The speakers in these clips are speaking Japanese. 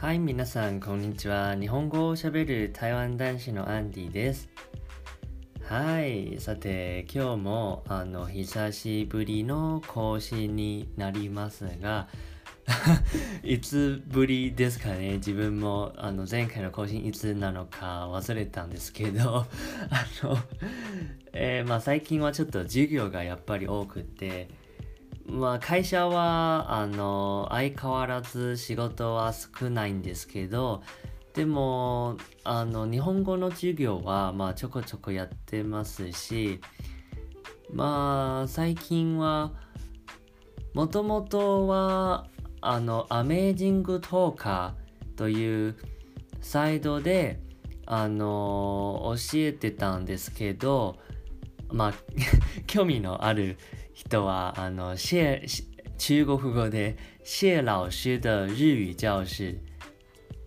はい、皆さん、こんにちは。日本語をしゃべる台湾男子のアンディです。はい、さて、今日も、あの、久しぶりの更新になりますが、いつぶりですかね？自分もあの前回の更新いつなのか忘れたんですけど あの、えー、まあ、最近はちょっと授業がやっぱり多くてまあ会社はあの相変わらず仕事は少ないんですけどでもあの日本語の授業はまあちょこちょこやってますしまあ最近はもともとはあの、アメージングトーカーというサイトで、あの、教えてたんですけど、まあ、興味のある人は、あの、中国語で、謝老師的日語教室、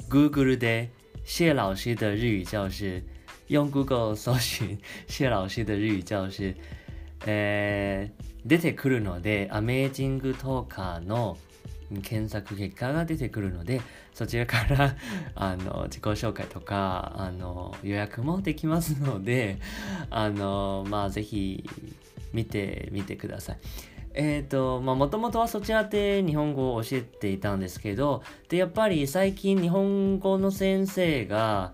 Google で、謝老師的日語教室、用 Google 搜尋、謝老師的日語教室、えー、出てくるので、アメージングトーカーの検索結果が出てくるのでそちらからあの自己紹介とかあの予約もできますのであのまあぜひ見てみてください。えっ、ー、とまあもともとはそちらで日本語を教えていたんですけどでやっぱり最近日本語の先生が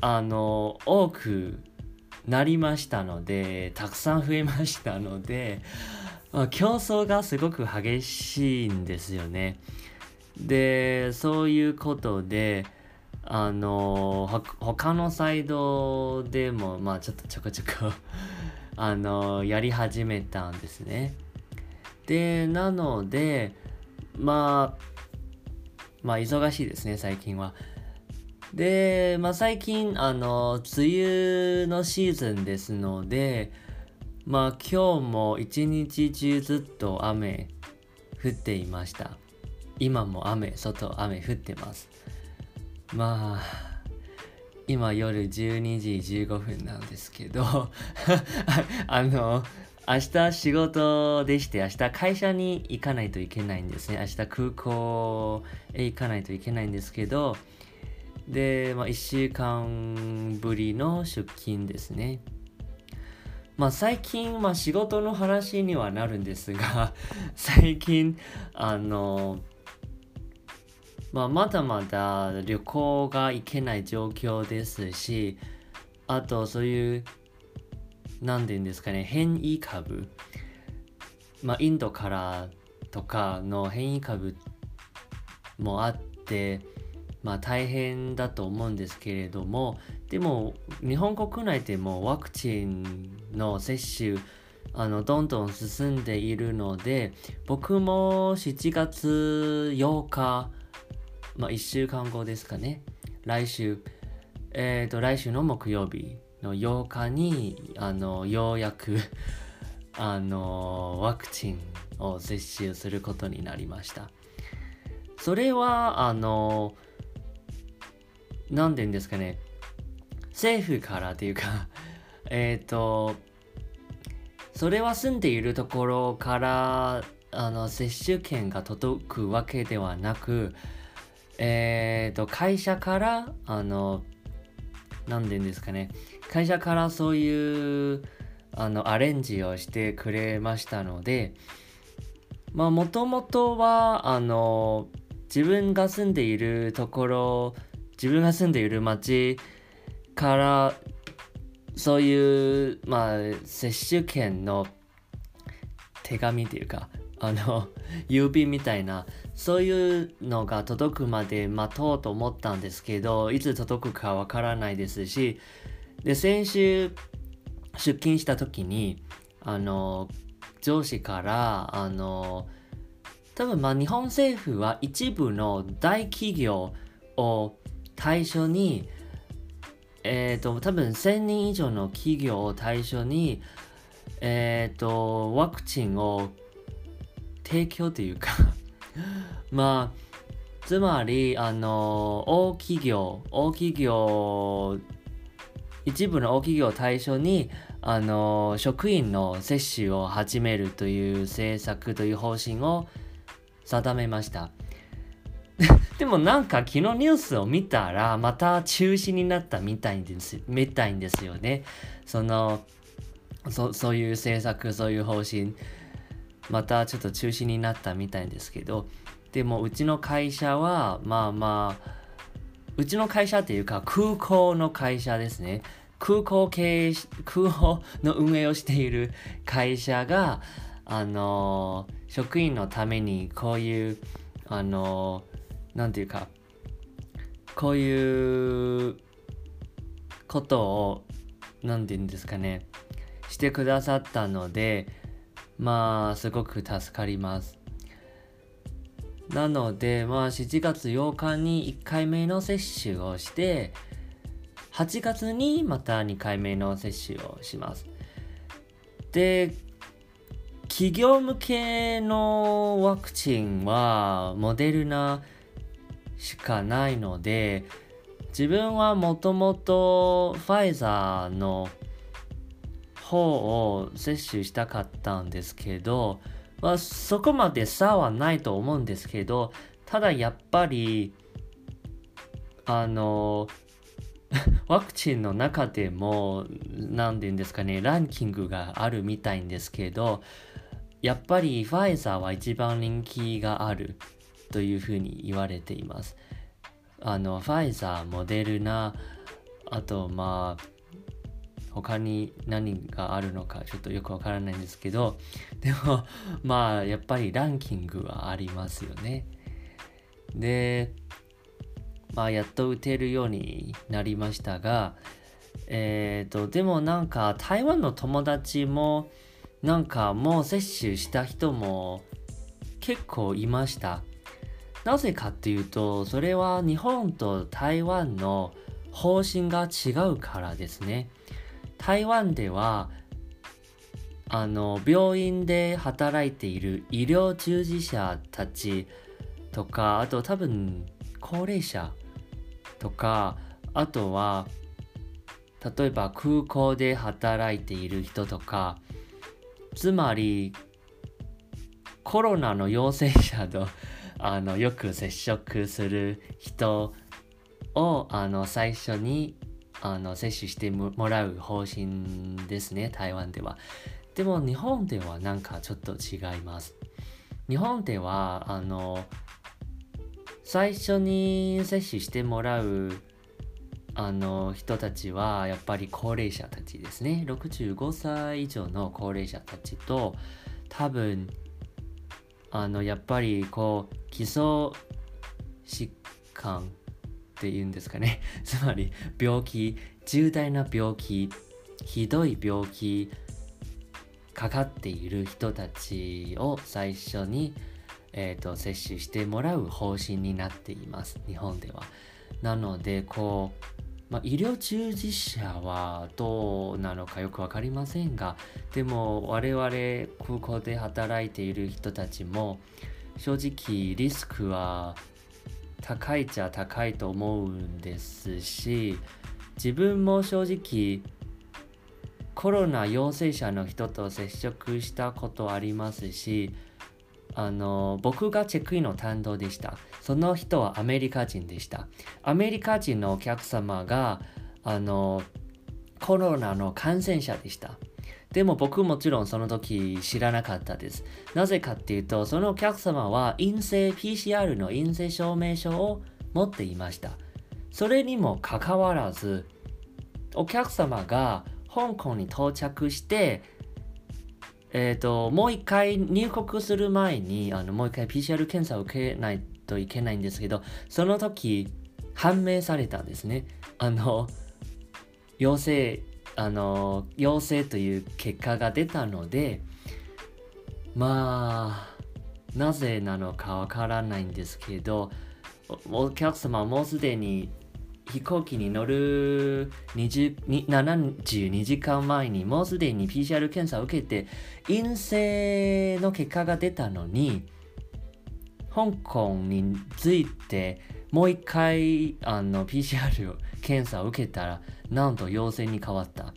あの多くなりましたのでたくさん増えましたのでまあ、競争がすごく激しいんですよね。で、そういうことで、あの、他のサイドでも、まあちょっとちょこちょこあの、やり始めたんですね。で、なので、まあ、まあ忙しいですね、最近は。で、まあ最近、あの、梅雨のシーズンですので、まあ今日も一日中ずっと雨降っていました。今も雨、外雨降ってます。まあ、今夜12時15分なんですけど あの、明日仕事でして明日会社に行かないといけないんですね。明日空港へ行かないといけないんですけど、で、まあ、1週間ぶりの出勤ですね。まあ最近、まあ仕事の話にはなるんですが、最近、あの、まあまだまだ旅行が行けない状況ですし、あとそういう、何て言うんですかね、変異株、まあインドからとかの変異株もあって、まあ大変だと思うんですけれどもでも日本国内でもワクチンの接種あのどんどん進んでいるので僕も7月8日まあ1週間後ですかね。来週えっ、ー、と来週の木曜日の8日にあのようやく あのワクチンを接種することになりました。それはあの何て言うんですかね。政府からというか えっとそれは住んでいるところからあの接種券が届くわけではなくえっ、と会社からあの何て言うんですかね。会社からそういうあのアレンジをしてくれましたのでまあもともとはあの自分が住んでいるところ自分が住んでいる町からそういうまあ接種券の手紙っていうかあの 郵便みたいなそういうのが届くまで待とうと思ったんですけどいつ届くかわからないですしで先週出勤した時にあの上司からあの多分まあ日本政府は一部の大企業を対象に、えっ、ー、と、多分1000人以上の企業を対象に、えっ、ー、と、ワクチンを提供というか まあ、つまり、あの、大企業、大企業、一部の大企業を対象に、あの、職員の接種を始めるという政策という方針を定めました。でもなんか昨日ニュースを見たらまた中止になったみたいです、みたいんですよね。その、そそういう政策、そういう方針、またちょっと中止になったみたいですけど、でもうちの会社は、まあまあ、うちの会社っていうか空港の会社ですね。空港経営、空港の運営をしている会社が、あの、職員のためにこういう、あの、なんていうか、こういうことを、なんて言うんですかね、してくださったので、まあ、すごく助かります。なので、まあ、7月8日に1回目の接種をして、8月にまた2回目の接種をします。で、企業向けのワクチンはモデルナしかないので、自分はもともとファイザーの方を接種したかったんですけど、まあ、そこまで差はないと思うんですけど、ただやっぱり、あの、ワクチンの中でも、何て言うんですかね、ランキングがあるみたいんですけど、やっぱりファイザーは一番人気があるというふうに言われています。あの、ファイザー、モデルナ、あと、まあ、他に何があるのかちょっとよくわからないんですけど、でも、まあ、やっぱりランキングはありますよね。で、まあ、やっと打てるようになりましたが、えっ、ー、と、でもなんか台湾の友達も、なんかもう接種した人も結構いました。なぜかっていうと、それは日本と台湾の方針が違うからですね。台湾では、あの、病院で働いている医療従事者たちとか、あと多分高齢者とか、あとは、例えば空港で働いている人とか、つまり、コロナの陽性者とあのよく接触する人をあの最初にあの接種してもらう方針ですね、台湾では。でも日本ではなんかちょっと違います。日本ではあの最初に接種してもらうあの人たちはやっぱり高齢者たちですね65歳以上の高齢者たちと多分あのやっぱりこう基礎疾患っていうんですかね つまり病気重大な病気ひどい病気かかっている人たちを最初にえーと、接種してもらう方針になっています日本では。なのでこう、まあ、医療従事者はどうなのかよく分かりませんがでも我々空港で働いている人たちも正直リスクは高いちゃ高いと思うんですし自分も正直コロナ陽性者の人と接触したことありますしあの僕がチェックインの担当でした。その人はアメリカ人でした。アメリカ人のお客様があのコロナの感染者でした。でも僕もちろんその時知らなかったです。なぜかっていうと、そのお客様は陰性 PCR の陰性証明書を持っていました。それにもかかわらず、お客様が香港に到着して、えっ、ー、と、もう一回入国する前に、あの、もう一回 PCR 検査を受けないといけないんですけど、その時、判明されたんですね。あの、陽性、あの、陽性という結果が出たので、まあ、なぜなのかわからないんですけど、お客様はもうすでに飛行機に乗る72時間前にもうすでに PCR 検査を受けて陰性の結果が出たのに香港についてもう一回あの PCR 検査を受けたらなんと陽性に変わった。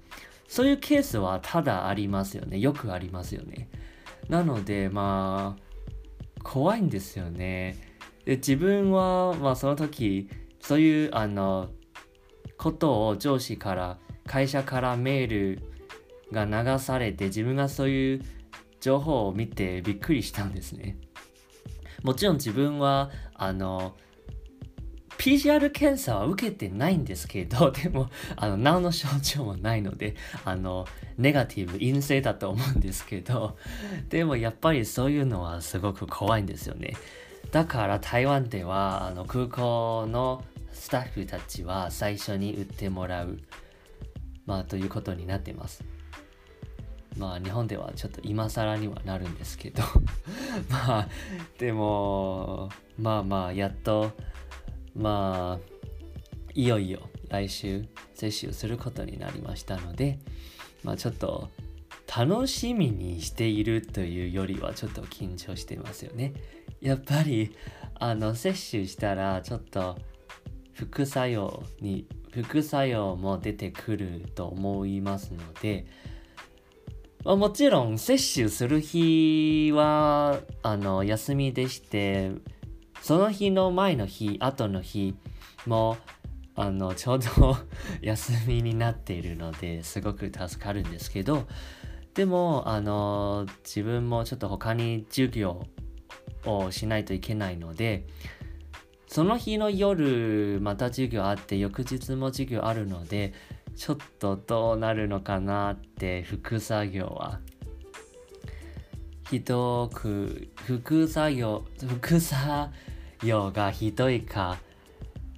そういうケースはただありますよね。よくありますよね。なのでまあ怖いんですよね。で自分は、まあ、その時そういうあのことを上司から会社からメールが流されて自分がそういう情報を見てびっくりしたんですね。もちろん自分はあの PCR 検査は受けてないんですけど、でも、あの、何の症状もないので、あの、ネガティブ、陰性だと思うんですけど、でもやっぱりそういうのはすごく怖いんですよね。だから台湾では、あの、空港のスタッフたちは最初に打ってもらう、まあ、ということになってます。まあ日本ではちょっと今更にはなるんですけど まあでもまあまあやっとまあいよいよ来週接種することになりましたのでまあちょっと楽しみにしているというよりはちょっと緊張してますよね。やっぱりあの接種したらちょっと副作用に副作用も出てくると思いますのでまあ、もちろん接種する日はあの休みでしてその日の前の日後の日もあのちょうど 休みになっているのですごく助かるんですけどでもあの自分もちょっと他に授業をしないといけないのでその日の夜また授業あって翌日も授業あるのでちょっとどうなるのかなって副作業は。ひどく副作業副作用がひどいか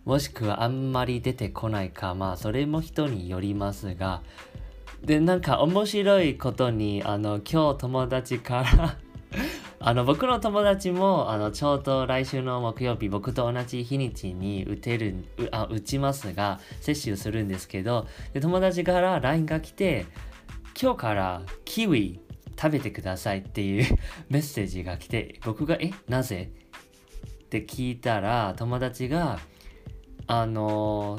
もしくはあんまり出てこないかまあそれも人によりますがでなんか面白いことにあの今日友達から あの僕の友達もあのちょうど来週の木曜日僕と同じ日にちに打てるあ打ちますが接種するんですけどで友達から LINE が来て今日からキウイ食べてくださいっていう メッセージが来て僕がえなぜ？って聞いたら友達があの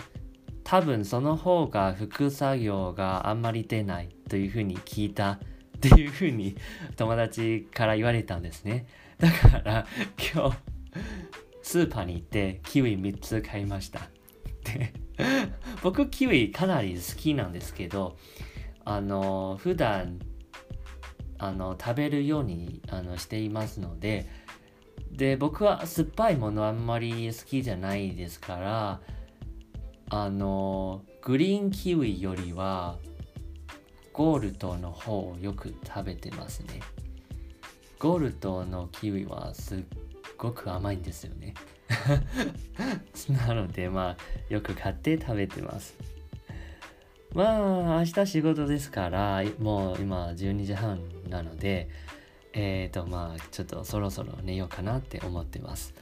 多分その方が副作用があんまり出ないというふうに聞いたっていうふうに友達から言われたんですね。だから今日スーパーに行ってキウイ3つ買いました。で僕キウイかなり好きなんですけどあの普段あの食べるようにあのしていますのでで僕は酸っぱいものあんまり好きじゃないですからあのグリーンキウイよりはゴールドの方をよく食べてますね。ゴールドのキウイはすっごく甘いんですよね。なのでまあよく買って食べてます。まあ明日仕事ですからもう今12時半なのでえっ、ー、とまあちょっとそろそろ寝ようかなって思ってます。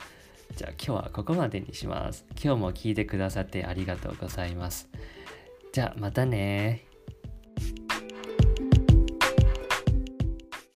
じゃあ今日はここまでにします。今日も聞いてくださってありがとうございます。じゃあまたね